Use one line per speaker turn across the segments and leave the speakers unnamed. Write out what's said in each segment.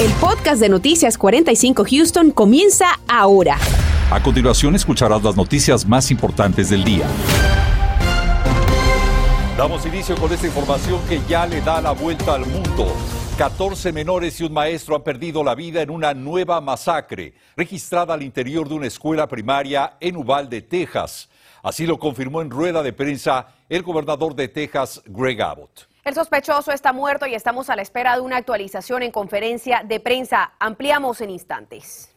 El podcast de Noticias 45 Houston comienza ahora.
A continuación escucharás las noticias más importantes del día. Damos inicio con esta información que ya le da la vuelta al mundo. 14 menores y un maestro han perdido la vida en una nueva masacre registrada al interior de una escuela primaria en Uvalde, Texas. Así lo confirmó en rueda de prensa el gobernador de Texas, Greg Abbott.
El sospechoso está muerto y estamos a la espera de una actualización en conferencia de prensa. Ampliamos en instantes.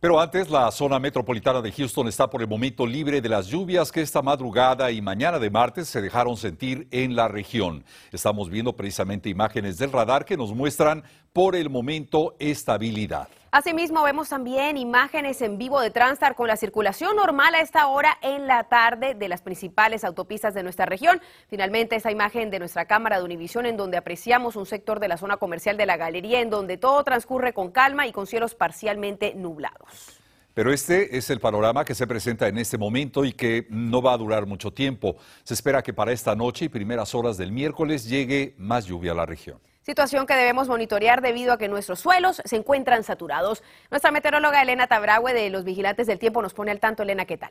Pero antes, la zona metropolitana de Houston está por el momento libre de las lluvias que esta madrugada y mañana de martes se dejaron sentir en la región. Estamos viendo precisamente imágenes del radar que nos muestran por el momento estabilidad.
Asimismo, vemos también imágenes en vivo de Transtar con la circulación normal a esta hora en la tarde de las principales autopistas de nuestra región. Finalmente, esa imagen de nuestra cámara de Univisión en donde apreciamos un sector de la zona comercial de la galería en donde todo transcurre con calma y con cielos parcialmente nublados.
Pero este es el panorama que se presenta en este momento y que no va a durar mucho tiempo. Se espera que para esta noche y primeras horas del miércoles llegue más lluvia a la región.
Situación que debemos monitorear debido a que nuestros suelos se encuentran saturados. Nuestra meteoróloga Elena Tabrague de los Vigilantes del Tiempo nos pone al tanto. Elena, ¿qué tal?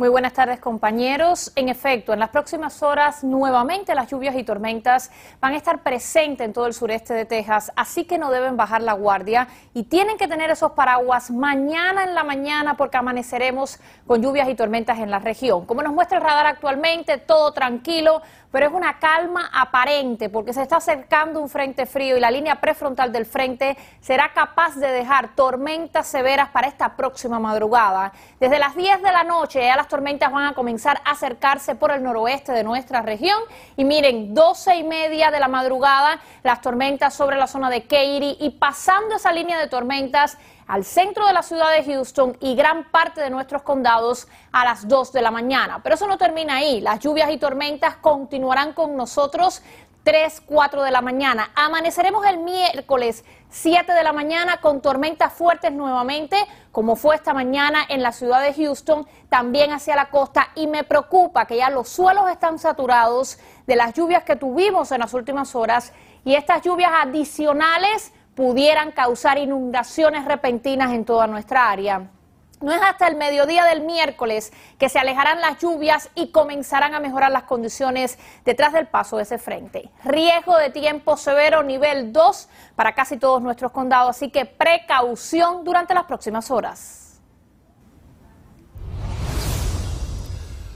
Muy buenas tardes compañeros. En efecto, en las próximas horas nuevamente las lluvias y tormentas van a estar presentes en todo el sureste de Texas, así que no deben bajar la guardia y tienen que tener esos paraguas mañana en la mañana porque amaneceremos con lluvias y tormentas en la región. Como nos muestra el radar actualmente, todo tranquilo, pero es una calma aparente porque se está acercando un frente frío y la línea prefrontal del frente será capaz de dejar tormentas severas para esta próxima madrugada. Desde las 10 de la noche ya las tormentas van a comenzar a acercarse por el noroeste de nuestra región y miren, 12 y media de la madrugada las tormentas sobre la zona de Katy y pasando esa línea de tormentas al centro de la ciudad de Houston y gran parte de nuestros condados a las 2 de la mañana. Pero eso no termina ahí. Las lluvias y tormentas continuarán con nosotros 3, 4 de la mañana. Amaneceremos el miércoles 7 de la mañana con tormentas fuertes nuevamente, como fue esta mañana en la ciudad de Houston, también hacia la costa. Y me preocupa que ya los suelos están saturados de las lluvias que tuvimos en las últimas horas y estas lluvias adicionales pudieran causar inundaciones repentinas en toda nuestra área. No es hasta el mediodía del miércoles que se alejarán las lluvias y comenzarán a mejorar las condiciones detrás del paso de ese frente. Riesgo de tiempo severo nivel 2 para casi todos nuestros condados, así que precaución durante las próximas horas.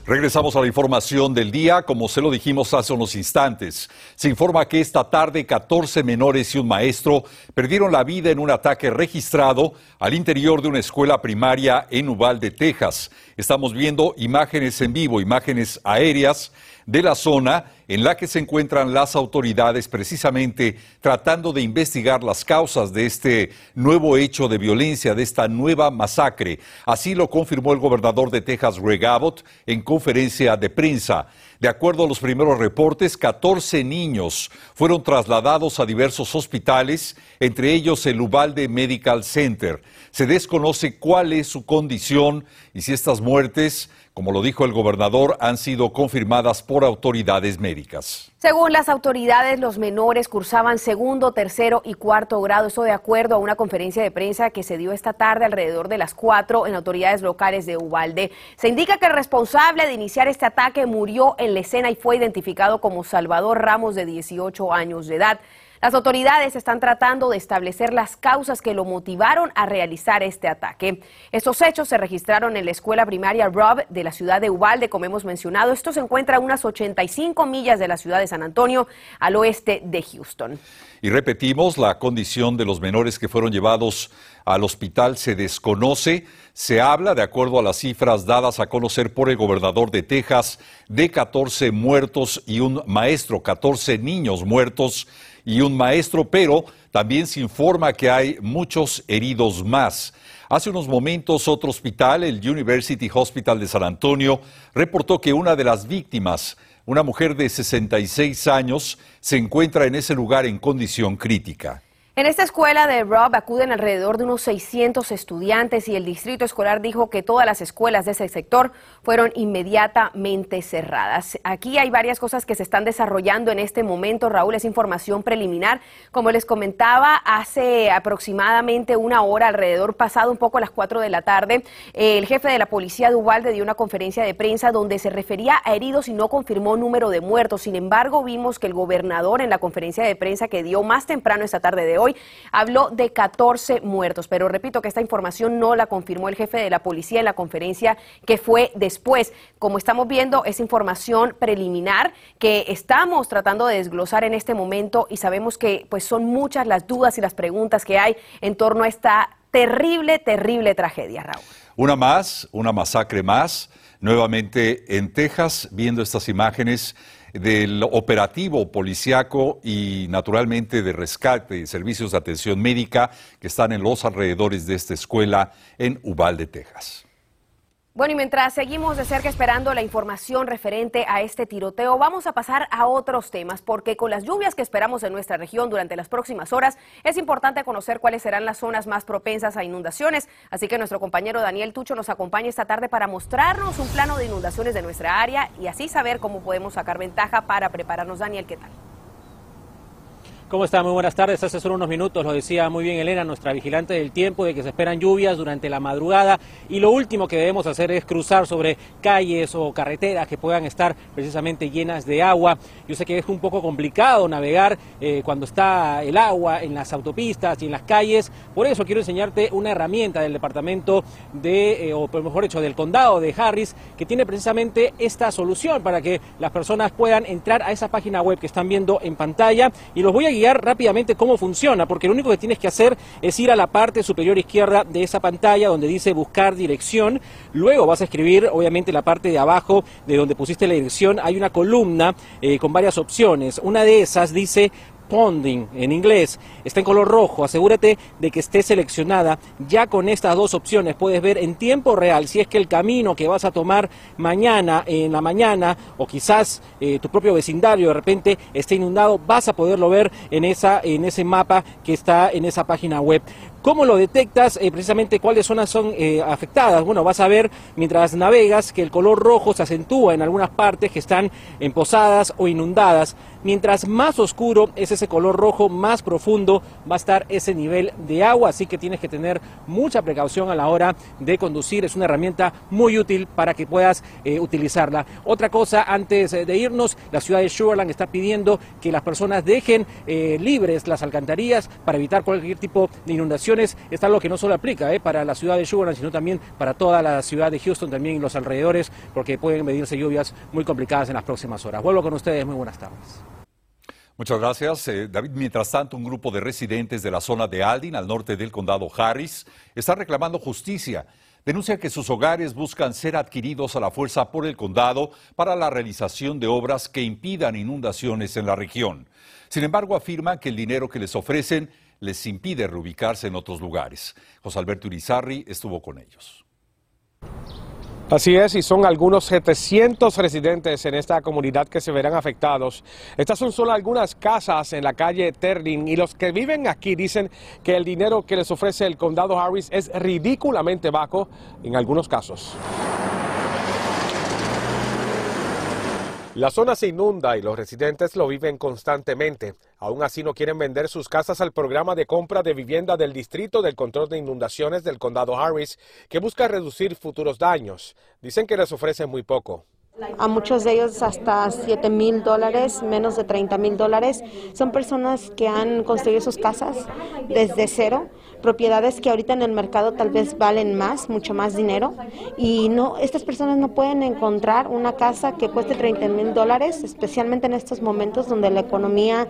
Regresamos a la información del día. Como se lo dijimos hace unos instantes, se informa que esta tarde 14 menores y un maestro perdieron la vida en un ataque registrado al interior de una escuela primaria en Uvalde, Texas. Estamos viendo imágenes en vivo, imágenes aéreas de la zona en la que se encuentran las autoridades precisamente tratando de investigar las causas de este nuevo hecho de violencia, de esta nueva masacre. Así lo confirmó el gobernador de Texas, Greg Abbott, en conferencia de prensa. De acuerdo a los primeros reportes, 14 niños fueron trasladados a diversos hospitales, entre ellos el Uvalde Medical Center. Se desconoce cuál es su condición y si estas muertes como lo dijo el gobernador, han sido confirmadas por autoridades médicas.
Según las autoridades, los menores cursaban segundo, tercero y cuarto grado. Eso de acuerdo a una conferencia de prensa que se dio esta tarde alrededor de las cuatro en autoridades locales de Ubalde. Se indica que el responsable de iniciar este ataque murió en la escena y fue identificado como Salvador Ramos, de 18 años de edad. Las autoridades están tratando de establecer las causas que lo motivaron a realizar este ataque. Estos hechos se registraron en la escuela primaria Rob de la ciudad de Uvalde, como hemos mencionado. Esto se encuentra a unas 85 millas de la ciudad de San Antonio, al oeste de Houston.
Y repetimos, la condición de los menores que fueron llevados al hospital se desconoce. Se habla, de acuerdo a las cifras dadas a conocer por el gobernador de Texas, de 14 muertos y un maestro, 14 niños muertos y un maestro, pero también se informa que hay muchos heridos más. Hace unos momentos otro hospital, el University Hospital de San Antonio, reportó que una de las víctimas, una mujer de 66 años, se encuentra en ese lugar en condición crítica.
En esta escuela de Rob acuden alrededor de unos 600 estudiantes y el distrito escolar dijo que todas las escuelas de ese sector fueron inmediatamente cerradas. Aquí hay varias cosas que se están desarrollando en este momento. Raúl, es información preliminar. Como les comentaba, hace aproximadamente una hora, alrededor pasado un poco a las 4 de la tarde, el jefe de la policía de Ubalde dio una conferencia de prensa donde se refería a heridos y no confirmó número de muertos. Sin embargo, vimos que el gobernador en la conferencia de prensa que dio más temprano esta tarde de hoy hoy habló de 14 muertos, pero repito que esta información no la confirmó el jefe de la policía en la conferencia que fue después. Como estamos viendo, es información preliminar que estamos tratando de desglosar en este momento y sabemos que pues son muchas las dudas y las preguntas que hay en torno a esta terrible, terrible tragedia, Raúl.
Una más, una masacre más, nuevamente en Texas, viendo estas imágenes del operativo policiaco y naturalmente de rescate y servicios de atención médica que están en los alrededores de esta escuela en Uvalde, Texas.
Bueno, y mientras seguimos de cerca esperando la información referente a este tiroteo, vamos a pasar a otros temas, porque con las lluvias que esperamos en nuestra región durante las próximas horas, es importante conocer cuáles serán las zonas más propensas a inundaciones. Así que nuestro compañero Daniel Tucho nos acompaña esta tarde para mostrarnos un plano de inundaciones de nuestra área y así saber cómo podemos sacar ventaja para prepararnos. Daniel, ¿qué tal?
¿Cómo está? Muy buenas tardes. Hace solo unos minutos lo decía muy bien Elena, nuestra vigilante del tiempo, de que se esperan lluvias durante la madrugada y lo último que debemos hacer es cruzar sobre calles o carreteras que puedan estar precisamente llenas de agua. Yo sé que es un poco complicado navegar eh, cuando está el agua en las autopistas y en las calles. Por eso quiero enseñarte una herramienta del departamento de, eh, o por mejor dicho, del condado de Harris, que tiene precisamente esta solución para que las personas puedan entrar a esa página web que están viendo en pantalla y los voy a guiar rápidamente cómo funciona, porque lo único que tienes que hacer es ir a la parte superior izquierda de esa pantalla donde dice buscar dirección. Luego vas a escribir, obviamente, la parte de abajo de donde pusiste la dirección. Hay una columna eh, con varias opciones. Una de esas dice Ponding en inglés está en color rojo. Asegúrate de que esté seleccionada. Ya con estas dos opciones puedes ver en tiempo real si es que el camino que vas a tomar mañana en la mañana o quizás eh, tu propio vecindario de repente esté inundado. Vas a poderlo ver en, esa, en ese mapa que está en esa página web. ¿Cómo lo detectas? Eh, precisamente cuáles zonas son eh, afectadas. Bueno, vas a ver mientras navegas que el color rojo se acentúa en algunas partes que están emposadas o inundadas. Mientras más oscuro es ese color rojo, más profundo va a estar ese nivel de agua. Así que tienes que tener mucha precaución a la hora de conducir. Es una herramienta muy útil para que puedas eh, utilizarla. Otra cosa, antes de irnos, la ciudad de Sugarland está pidiendo que las personas dejen libres las alcantarillas para evitar cualquier tipo de inundación es algo que no solo aplica eh, para la ciudad de Sugarland, sino también para toda la ciudad de Houston, también los alrededores, porque pueden medirse lluvias muy complicadas en las próximas horas. Vuelvo con ustedes, muy buenas tardes.
Muchas gracias, eh, David. Mientras tanto, un grupo de residentes de la zona de Aldin, al norte del condado Harris, está reclamando justicia. Denuncia que sus hogares buscan ser adquiridos a la fuerza por el condado para la realización de obras que impidan inundaciones en la región. Sin embargo, afirman que el dinero que les ofrecen les impide reubicarse en otros lugares. José Alberto Urizarri estuvo con ellos.
Así es, y son algunos 700 residentes en esta comunidad que se verán afectados. Estas son solo algunas casas en la calle Terling y los que viven aquí dicen que el dinero que les ofrece el condado Harris es ridículamente bajo en algunos casos. La zona se inunda y los residentes lo viven constantemente. Aún así no quieren vender sus casas al programa de compra de vivienda del Distrito del Control de Inundaciones del Condado Harris, que busca reducir futuros daños. Dicen que les ofrecen muy poco.
A muchos de ellos hasta 7 mil dólares, menos de 30 mil dólares. Son personas que han construido sus casas desde cero propiedades que ahorita en el mercado tal vez valen más, mucho más dinero, y no, estas personas no pueden encontrar una casa que cueste 30 mil dólares, especialmente en estos momentos donde la economía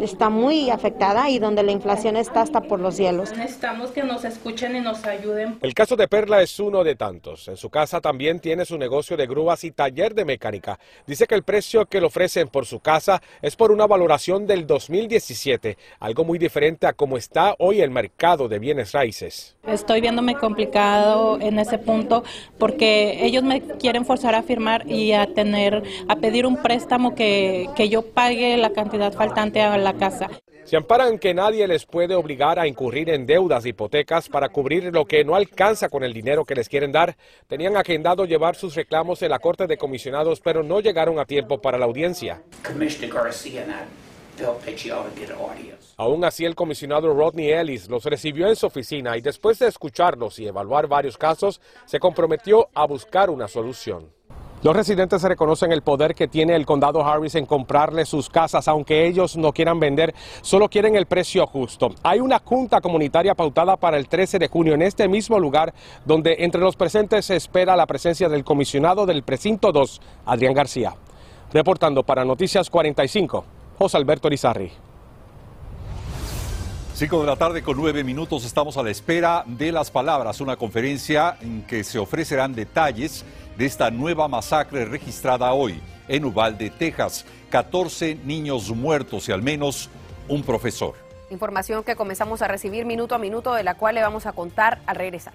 está muy afectada y donde la inflación está hasta por los cielos.
Necesitamos que nos escuchen y nos ayuden.
El caso de Perla es uno de tantos. En su casa también tiene su negocio de grúas y taller de mecánica. Dice que el precio que le ofrecen por su casa es por una valoración del 2017, algo muy diferente a cómo está hoy el mercado de bienes raíces.
Estoy viéndome complicado en ese punto porque ellos me quieren forzar a firmar y a tener, a pedir un préstamo que, que yo pague la cantidad faltante a la casa.
Se amparan que nadie les puede obligar a incurrir en deudas de hipotecas para cubrir lo que no alcanza con el dinero que les quieren dar. Tenían agendado llevar sus reclamos en la Corte de Comisionados, pero no llegaron a tiempo para la audiencia. Aún así, el comisionado Rodney Ellis los recibió en su oficina y después de escucharlos y evaluar varios casos, se comprometió a buscar una solución. Los residentes reconocen el poder que tiene el condado Harris en comprarle sus casas, aunque ellos no quieran vender, solo quieren el precio justo. Hay una junta comunitaria pautada para el 13 de junio en este mismo lugar, donde entre los presentes se espera la presencia del comisionado del precinto 2, Adrián García. Reportando para Noticias 45, José Alberto Rizarri.
5 de la tarde con nueve minutos estamos a la espera de las palabras, una conferencia en que se ofrecerán detalles de esta nueva masacre registrada hoy en Uvalde, Texas. 14 niños muertos y al menos un profesor.
Información que comenzamos a recibir minuto a minuto, de la cual le vamos a contar al regresar.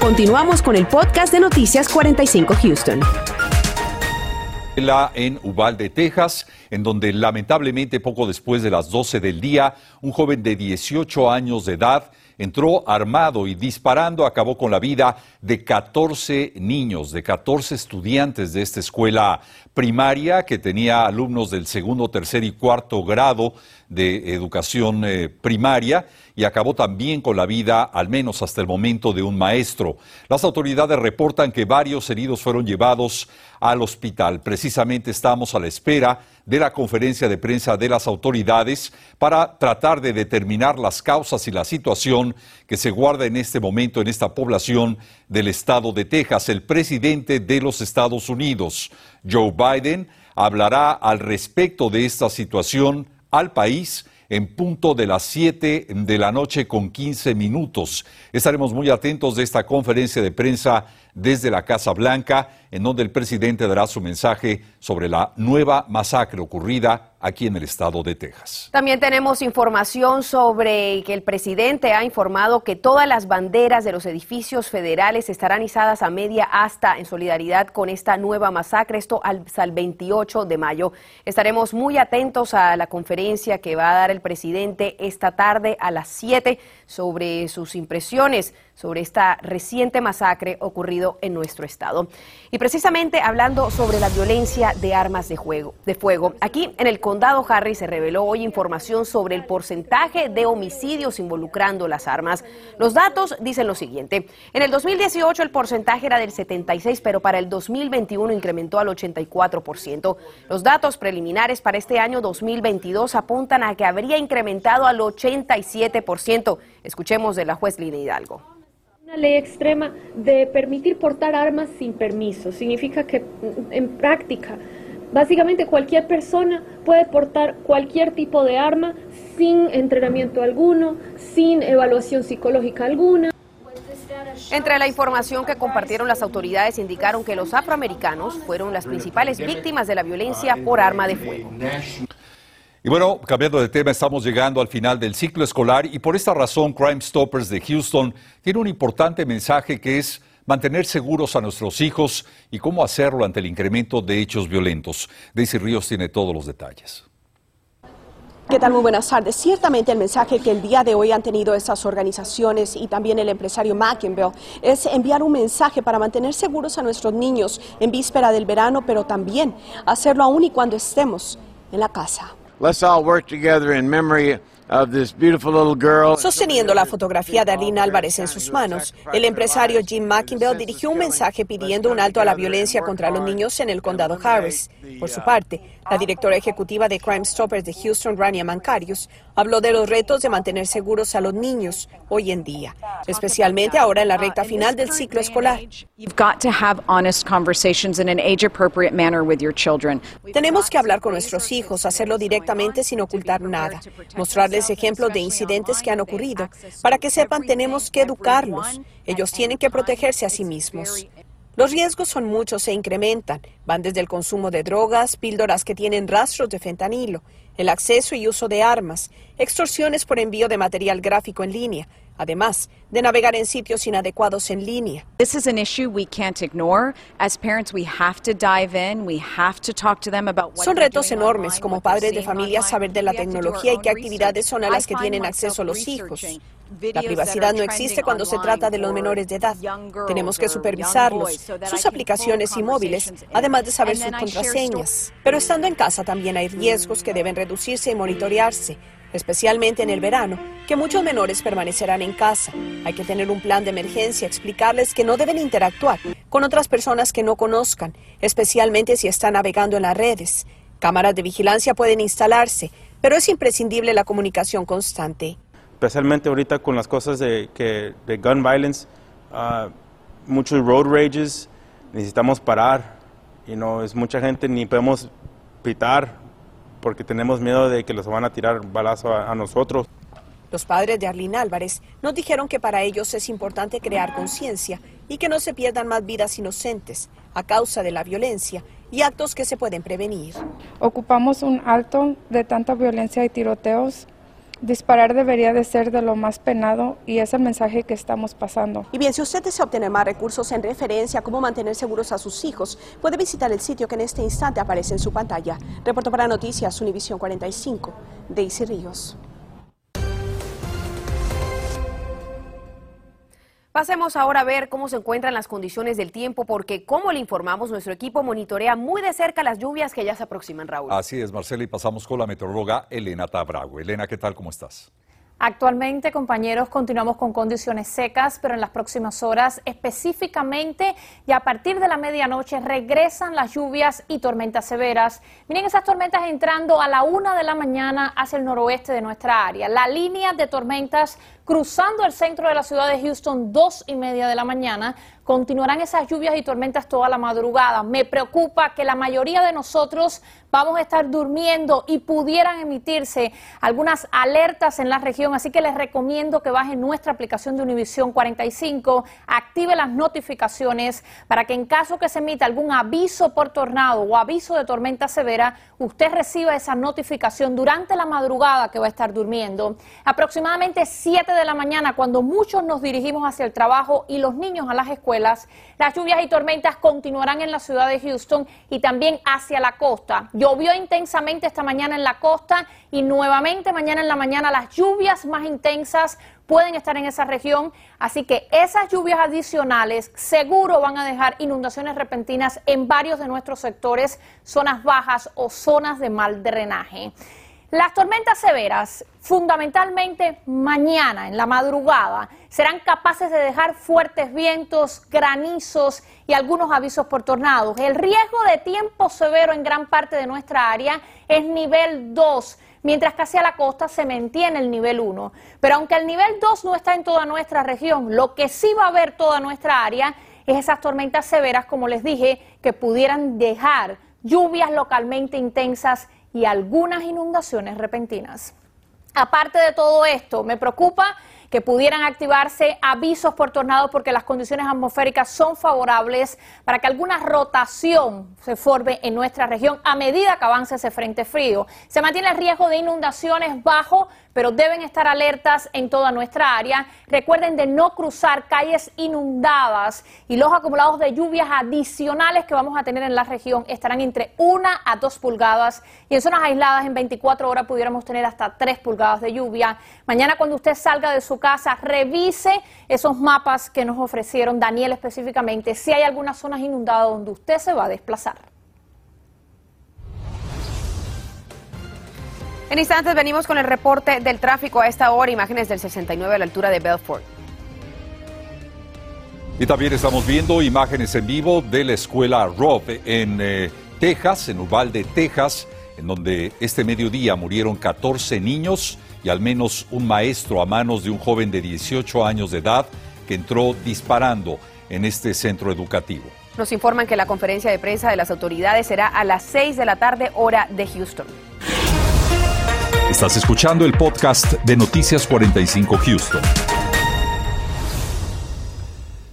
Continuamos con el podcast de Noticias 45 Houston
en Uvalde, Texas, en donde lamentablemente poco después de las 12 del día, un joven de 18 años de edad entró armado y disparando acabó con la vida de 14 niños, de 14 estudiantes de esta escuela primaria que tenía alumnos del segundo, tercer y cuarto grado de educación eh, primaria y acabó también con la vida, al menos hasta el momento, de un maestro. Las autoridades reportan que varios heridos fueron llevados al hospital. Precisamente estamos a la espera de la conferencia de prensa de las autoridades para tratar de determinar las causas y la situación que se guarda en este momento en esta población del estado de Texas. El presidente de los Estados Unidos, Joe Biden, hablará al respecto de esta situación al país en punto de las 7 de la noche con 15 minutos. Estaremos muy atentos de esta conferencia de prensa desde la Casa Blanca, en donde el presidente dará su mensaje sobre la nueva masacre ocurrida aquí en el estado de Texas.
También tenemos información sobre que el presidente ha informado que todas las banderas de los edificios federales estarán izadas a media asta en solidaridad con esta nueva masacre, esto hasta el 28 de mayo. Estaremos muy atentos a la conferencia que va a dar el presidente esta tarde a las 7 sobre sus impresiones sobre esta reciente masacre ocurrido en nuestro estado. Y precisamente hablando sobre la violencia de armas de, juego, de fuego, aquí en el condado Harry se reveló hoy información sobre el porcentaje de homicidios involucrando las armas. Los datos dicen lo siguiente. En el 2018 el porcentaje era del 76, pero para el 2021 incrementó al 84%. Los datos preliminares para este año 2022 apuntan a que habría incrementado al 87%. Escuchemos de la juez Lina Hidalgo.
Una ley extrema de permitir portar armas sin permiso. Significa que en práctica, básicamente cualquier persona puede portar cualquier tipo de arma sin entrenamiento alguno, sin evaluación psicológica alguna.
Entre la información que compartieron las autoridades indicaron que los afroamericanos fueron las principales víctimas de la violencia por arma de fuego.
Y bueno, cambiando de tema, estamos llegando al final del ciclo escolar y por esta razón Crime Stoppers de Houston tiene un importante mensaje que es mantener seguros a nuestros hijos y cómo hacerlo ante el incremento de hechos violentos. Daisy Ríos tiene todos los detalles.
¿Qué tal? Muy buenas tardes. Ciertamente el mensaje que el día de hoy han tenido estas organizaciones y también el empresario McInville es enviar un mensaje para mantener seguros a nuestros niños en víspera del verano, pero también hacerlo aún y cuando estemos en la casa.
Let's all work together in memory
Sosteniendo la fotografía de Arlene Álvarez en sus manos, el empresario Jim McInville dirigió un mensaje pidiendo un alto a la violencia contra los niños en el condado Harris. Por su parte, la directora ejecutiva de Crime Stoppers de Houston, Rania Mancarius, habló de los retos de mantener seguros a los niños hoy en día, especialmente ahora en la recta final del ciclo escolar. Tenemos que hablar con nuestros hijos, hacerlo directamente sin ocultar nada, mostrarles ejemplos de incidentes que han ocurrido. Para que sepan, tenemos que educarlos. Ellos tienen que protegerse a sí mismos. Los riesgos son muchos e incrementan. Van desde el consumo de drogas, píldoras que tienen rastros de fentanilo, el acceso y uso de armas, extorsiones por envío de material gráfico en línea, además de navegar en sitios inadecuados en línea.
This is an issue we can't ignore. As parents, we have to dive in. We have to talk to them about what
Son retos enormes como padres de familia saber de la tecnología y qué actividades son a las que tienen acceso los hijos. La privacidad no existe cuando se trata de los menores de edad. Tenemos que supervisarlos, sus aplicaciones y móviles, además de saber sus contraseñas. Pero estando en casa también hay riesgos que deben reducirse y monitorearse, especialmente en el verano, que muchos menores permanecerán en casa. Hay que tener un plan de emergencia, explicarles que no deben interactuar con otras personas que no conozcan, especialmente si están navegando en las redes. Cámaras de vigilancia pueden instalarse, pero es imprescindible la comunicación constante.
especialmente ahorita con las cosas de, que, de gun violence, ah, muchos road rages, necesitamos parar. Y no es mucha gente ni podemos pitar porque tenemos miedo de que los van a tirar balazo a, a nosotros.
Los padres de Arlene Álvarez nos dijeron que para ellos es importante crear conciencia y que no se pierdan más vidas inocentes a causa de la violencia y actos que se pueden prevenir.
Ocupamos un alto de tanta violencia y tiroteos. Disparar debería de ser de lo más penado y es el mensaje que estamos pasando.
Y bien, si usted desea obtener más recursos en referencia a cómo mantener seguros a sus hijos, puede visitar el sitio que en este instante aparece en su pantalla. Reporto para Noticias Univisión 45, Daisy Ríos.
Pasemos ahora a ver cómo se encuentran las condiciones del tiempo, porque como le informamos, nuestro equipo monitorea muy de cerca las lluvias que ya se aproximan, Raúl.
Así es, Marcela, y pasamos con la meteoróloga Elena Tabrago. Elena, ¿qué tal? ¿Cómo estás?
Actualmente, compañeros, continuamos con condiciones secas, pero en las próximas horas, específicamente y a partir de la medianoche, regresan las lluvias y tormentas severas. Miren esas tormentas entrando a la una de la mañana hacia el noroeste de nuestra área. La línea de tormentas cruzando el centro de la ciudad de Houston, dos y media de la mañana. Continuarán esas lluvias y tormentas toda la madrugada. Me preocupa que la mayoría de nosotros vamos a estar durmiendo y pudieran emitirse algunas alertas en la región, así que les recomiendo que bajen nuestra aplicación de Univisión 45, active las notificaciones para que en caso que se emita algún aviso por tornado o aviso de tormenta severa, usted reciba esa notificación durante la madrugada que va a estar durmiendo. Aproximadamente 7 de la mañana, cuando muchos nos dirigimos hacia el trabajo y los niños a las escuelas, las lluvias y tormentas continuarán en la ciudad de Houston y también hacia la costa. Llovió intensamente esta mañana en la costa y nuevamente mañana en la mañana las lluvias más intensas pueden estar en esa región, así que esas lluvias adicionales seguro van a dejar inundaciones repentinas en varios de nuestros sectores, zonas bajas o zonas de mal drenaje. Las tormentas severas, fundamentalmente mañana en la madrugada, serán capaces de dejar fuertes vientos, granizos y algunos avisos por tornados. El riesgo de tiempo severo en gran parte de nuestra área es nivel 2 mientras que hacia la costa se mantiene el nivel 1. Pero aunque el nivel 2 no está en toda nuestra región, lo que sí va a haber toda nuestra área es esas tormentas severas, como les dije, que pudieran dejar lluvias localmente intensas y algunas inundaciones repentinas. Aparte de todo esto, me preocupa que pudieran activarse avisos por tornado porque las condiciones atmosféricas son favorables para que alguna rotación se forme en nuestra región a medida que avance ese frente frío. Se mantiene el riesgo de inundaciones bajo, pero deben estar alertas en toda nuestra área. Recuerden de no cruzar calles inundadas y los acumulados de lluvias adicionales que vamos a tener en la región estarán entre 1 a 2 pulgadas y en zonas aisladas en 24 horas pudiéramos tener hasta 3 pulgadas de lluvia. Mañana cuando usted salga de su casa, revise esos mapas que nos ofrecieron Daniel específicamente, si hay algunas zonas inundadas donde usted se va a desplazar.
En instantes venimos con el reporte del tráfico a esta hora, imágenes del 69 a la altura de Belfort.
Y también estamos viendo imágenes en vivo de la escuela Rob en eh, Texas, en Uvalde, Texas, en donde este mediodía murieron 14 niños y al menos un maestro a manos de un joven de 18 años de edad que entró disparando en este centro educativo.
Nos informan que la conferencia de prensa de las autoridades será a las 6 de la tarde hora de Houston.
Estás escuchando el podcast de Noticias 45 Houston.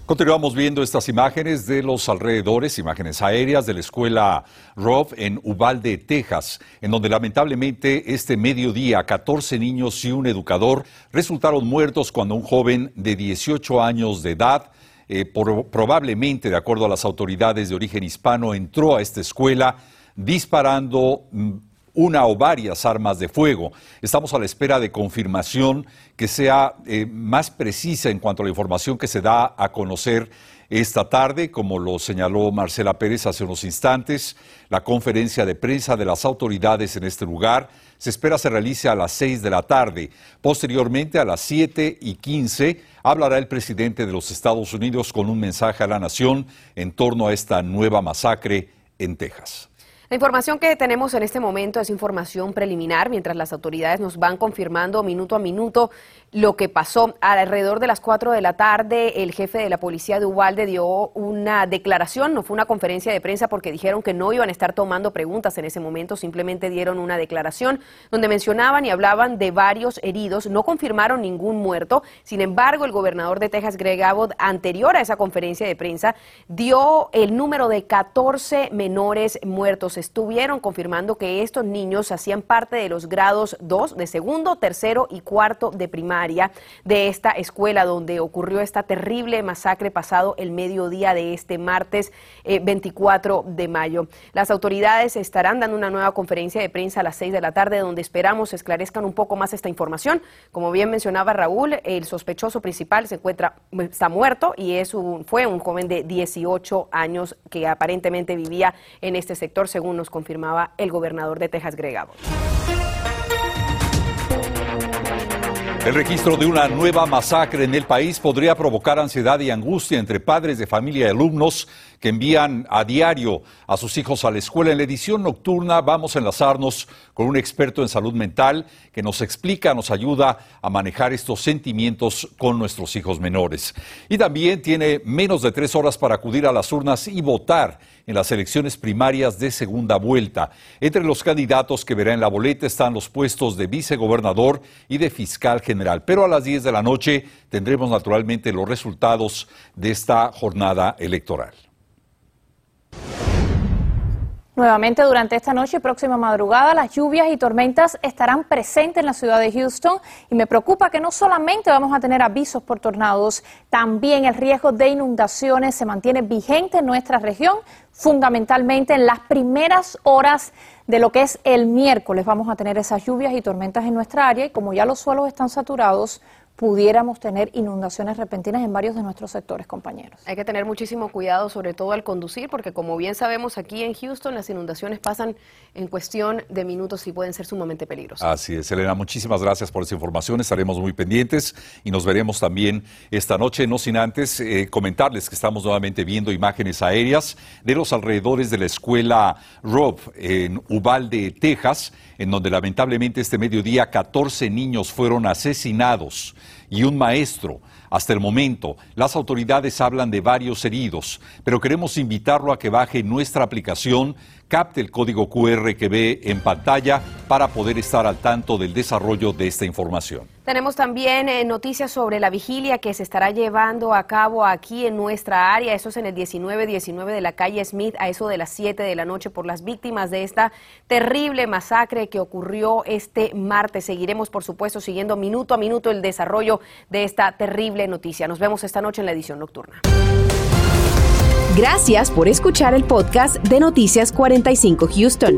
Continuamos viendo estas imágenes de los alrededores, imágenes aéreas de la escuela Rob en Uvalde, Texas, en donde lamentablemente este mediodía 14 niños y un educador resultaron muertos cuando un joven de 18 años de edad, eh, probablemente de acuerdo a las autoridades de origen hispano, entró a esta escuela disparando mm, una o varias armas de fuego. Estamos a la espera de confirmación que sea eh, más precisa en cuanto a la información que se da a conocer esta tarde, como lo señaló Marcela Pérez hace unos instantes. La conferencia de prensa de las autoridades en este lugar se espera se realice a las seis de la tarde. Posteriormente, a las siete y quince, hablará el presidente de los Estados Unidos con un mensaje a la nación en torno a esta nueva masacre en Texas.
La información que tenemos en este momento es información preliminar, mientras las autoridades nos van confirmando minuto a minuto lo que pasó. Alrededor de las 4 de la tarde, el jefe de la policía de Ubalde dio una declaración, no fue una conferencia de prensa porque dijeron que no iban a estar tomando preguntas en ese momento, simplemente dieron una declaración donde mencionaban y hablaban de varios heridos, no confirmaron ningún muerto. Sin embargo, el gobernador de Texas, Greg Abbott, anterior a esa conferencia de prensa, dio el número de 14 menores muertos estuvieron confirmando que estos niños hacían parte de los grados 2 de segundo, tercero y cuarto de primaria de esta escuela donde ocurrió esta terrible masacre pasado el mediodía de este martes 24 eh, de mayo. Las autoridades estarán dando una nueva conferencia de prensa a las 6 de la tarde donde esperamos esclarezcan un poco más esta información. Como bien mencionaba Raúl, el sospechoso principal se encuentra está muerto y es un, fue un joven de 18 años que aparentemente vivía en este sector nos confirmaba el gobernador de Texas, Greg Abbott.
El registro de una nueva masacre en el país podría provocar ansiedad y angustia entre padres de familia y alumnos que envían a diario a sus hijos a la escuela. En la edición nocturna vamos a enlazarnos con un experto en salud mental que nos explica, nos ayuda a manejar estos sentimientos con nuestros hijos menores. Y también tiene menos de tres horas para acudir a las urnas y votar en las elecciones primarias de segunda vuelta. Entre los candidatos que verá en la boleta están los puestos de vicegobernador y de fiscal general. Pero a las 10 de la noche tendremos naturalmente los resultados de esta jornada electoral.
Nuevamente durante esta noche y próxima madrugada las lluvias y tormentas estarán presentes en la ciudad de Houston y me preocupa que no solamente vamos a tener avisos por tornados, también el riesgo de inundaciones se mantiene vigente en nuestra región, fundamentalmente en las primeras horas de lo que es el miércoles. Vamos a tener esas lluvias y tormentas en nuestra área y como ya los suelos están saturados, pudiéramos tener inundaciones repentinas en varios de nuestros sectores, compañeros.
Hay que tener muchísimo cuidado, sobre todo al conducir, porque como bien sabemos aquí en Houston, las inundaciones pasan en cuestión de minutos y pueden ser sumamente peligrosas.
Así es, Elena, muchísimas gracias por esa información, estaremos muy pendientes y nos veremos también esta noche, no sin antes eh, comentarles que estamos nuevamente viendo imágenes aéreas de los alrededores de la escuela Rob en Uvalde, Texas, en donde lamentablemente este mediodía 14 niños fueron asesinados y un maestro. Hasta el momento, las autoridades hablan de varios heridos, pero queremos invitarlo a que baje nuestra aplicación capte el código QR que ve en pantalla para poder estar al tanto del desarrollo de esta información.
Tenemos también eh, noticias sobre la vigilia que se estará llevando a cabo aquí en nuestra área. Eso es en el 1919 de la calle Smith, a eso de las 7 de la noche, por las víctimas de esta terrible masacre que ocurrió este martes. Seguiremos, por supuesto, siguiendo minuto a minuto el desarrollo de esta terrible noticia. Nos vemos esta noche en la edición nocturna.
Gracias por escuchar el podcast de Noticias 45 Houston.